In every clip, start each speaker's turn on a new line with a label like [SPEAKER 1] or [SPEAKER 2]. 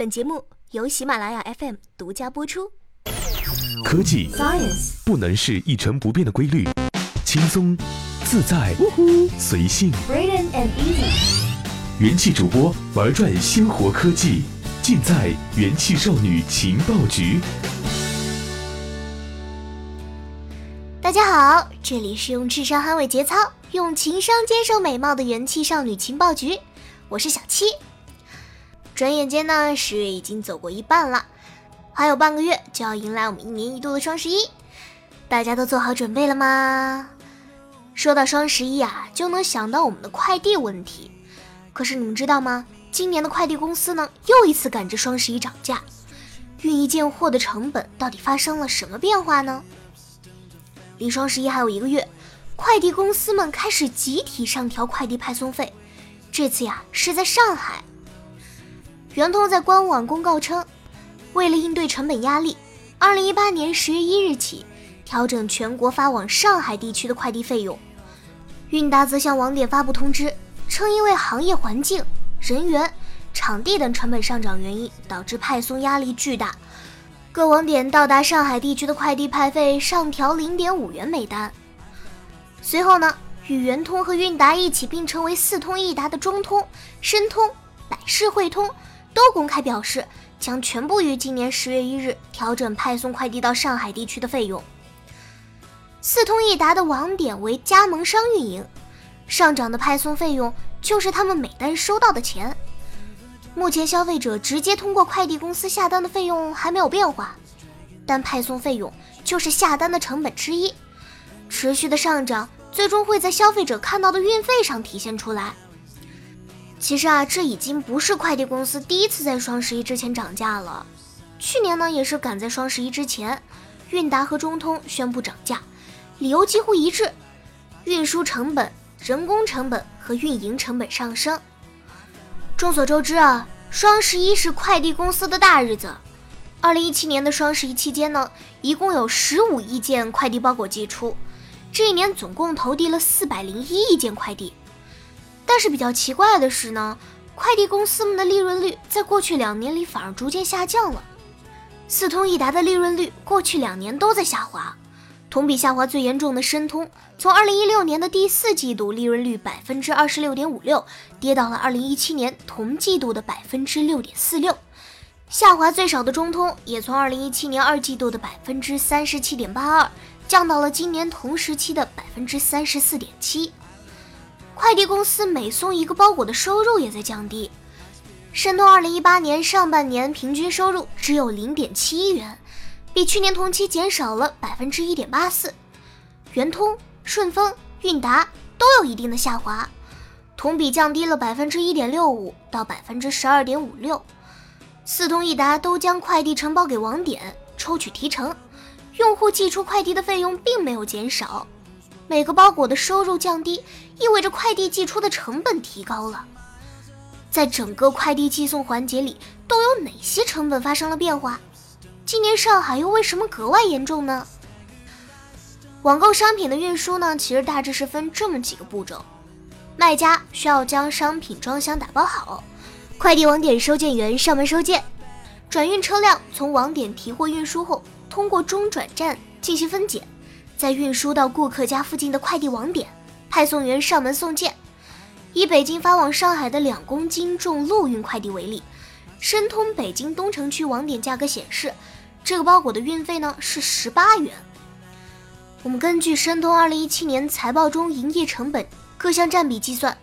[SPEAKER 1] 本节目由喜马拉雅 FM 独家播出。
[SPEAKER 2] 科技
[SPEAKER 1] Science
[SPEAKER 2] 不能是一成不变的规律，轻松、自在、随性。
[SPEAKER 1] Brilliant and easy。
[SPEAKER 2] 元气主播玩转鲜活科技，尽在元气少女情报局。
[SPEAKER 1] 大家好，这里是用智商捍卫节操，用情商坚守美貌的元气少女情报局，我是小七。转眼间呢，十月已经走过一半了，还有半个月就要迎来我们一年一度的双十一，大家都做好准备了吗？说到双十一啊，就能想到我们的快递问题。可是你们知道吗？今年的快递公司呢，又一次赶着双十一涨价，运一件货的成本到底发生了什么变化呢？离双十一还有一个月，快递公司们开始集体上调快递派送费。这次呀，是在上海。圆通在官网公告称，为了应对成本压力，二零一八年十月一日起调整全国发往上海地区的快递费用。韵达则向网点发布通知，称因为行业环境、人员、场地等成本上涨原因，导致派送压力巨大。各网点到达上海地区的快递派费上调零点五元每单。随后呢，与圆通和韵达一起并称为四通一达的中通、申通、百世汇通都公开表示，将全部于今年十月一日调整派送快递到上海地区的费用。四通一达的网点为加盟商运营，上涨的派送费用就是他们每单收到的钱。目前消费者直接通过快递公司下单的费用还没有变化，但派送费用就是下单的成本之一，持续的上涨最终会在消费者看到的运费上体现出来。其实啊，这已经不是快递公司第一次在双十一之前涨价了，去年呢也是赶在双十一之前，韵达和中通宣布涨价，理由几乎一致：运输成本、人工成本和运营成本上升。众所周知啊，双十一是快递公司的大日子。二零一七年的双十一期间呢，一共有十五亿件快递包裹寄出，这一年总共投递了四百零一亿件快递。但是比较奇怪的是呢，快递公司们的利润率在过去两年里反而逐渐下降了。四通一达的利润率过去两年都在下滑，同比下滑最严重的申通，从二零一六年的第四季度利润率百分之二十六点五六，跌到了二零一七年同季度的百分之六点四六。下滑最少的中通，也从二零一七年二季度的百分之三十七点八二，降到了今年同时期的百分之三十四点七。快递公司每送一个包裹的收入也在降低。申通二零一八年上半年平均收入只有零点七一元，比去年同期减少了百分之一点八四。圆通、顺丰、韵达都有一定的下滑，同比降低了百分之一点六五到百分之十二点五六。四通一达都将快递承包给网点，抽取提成，用户寄出快递的费用并没有减少。每个包裹的收入降低，意味着快递寄出的成本提高了。在整个快递寄送环节里，都有哪些成本发生了变化？今年上海又为什么格外严重呢？网购商品的运输呢，其实大致是分这么几个步骤：卖家需要将商品装箱打包好，快递网点收件员上门收件，转运车辆从网点提货运输后，通过中转站进行分拣。再运输到顾客家附近的快递网点，派送员上门送件。以北京发往上海的两公斤重陆运快递为例，申通北京东城区网点价格显示，这个包裹的运费呢是十八元。我们根据申通二零一七年财报中营业成本各项占比计算，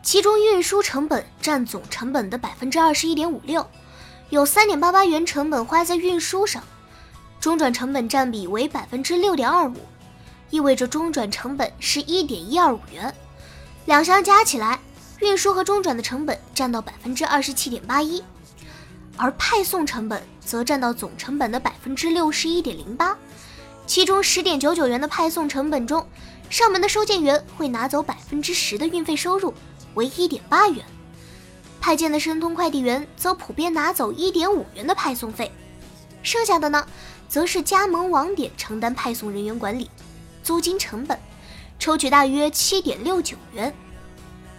[SPEAKER 1] 其中运输成本占总成本的百分之二十一点五六，有三点八八元成本花在运输上，中转成本占比为百分之六点二五。意味着中转成本是一点一二五元，两项加起来，运输和中转的成本占到百分之二十七点八一，而派送成本则占到总成本的百分之六十一点零八。其中十点九九元的派送成本中，上门的收件员会拿走百分之十的运费收入，为一点八元；派件的申通快递员则普遍拿走一点五元的派送费，剩下的呢，则是加盟网点承担派送人员管理。租金成本，抽取大约七点六九元，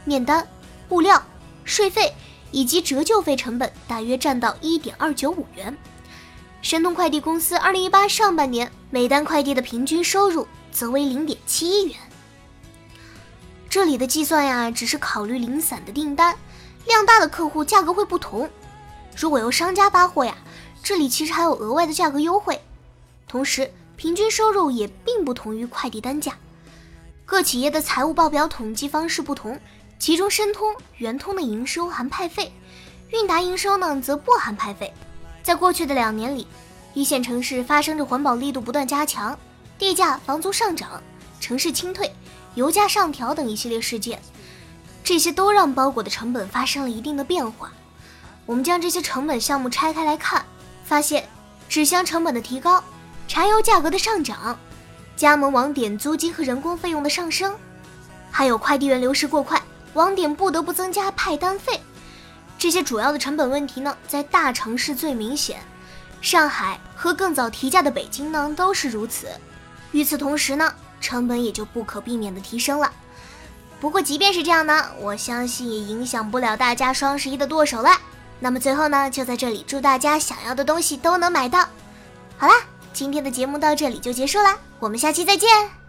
[SPEAKER 1] 面单、物料、税费以及折旧费成本大约占到一点二九五元。申通快递公司二零一八上半年每单快递的平均收入则为零点七一元。这里的计算呀，只是考虑零散的订单，量大的客户价格会不同。如果由商家发货呀，这里其实还有额外的价格优惠。同时，平均收入也并不同于快递单价。各企业的财务报表统计方式不同，其中申通、圆通的营收含派费，韵达营收呢则不含派费。在过去的两年里，一线城市发生着环保力度不断加强、地价、房租上涨、城市清退。油价上调等一系列事件，这些都让包裹的成本发生了一定的变化。我们将这些成本项目拆开来看，发现纸箱成本的提高、柴油价格的上涨、加盟网点租金和人工费用的上升，还有快递员流失过快，网点不得不增加派单费。这些主要的成本问题呢，在大城市最明显，上海和更早提价的北京呢都是如此。与此同时呢。成本也就不可避免的提升了。不过即便是这样呢，我相信也影响不了大家双十一的剁手了。那么最后呢，就在这里祝大家想要的东西都能买到。好啦，今天的节目到这里就结束了，我们下期再见。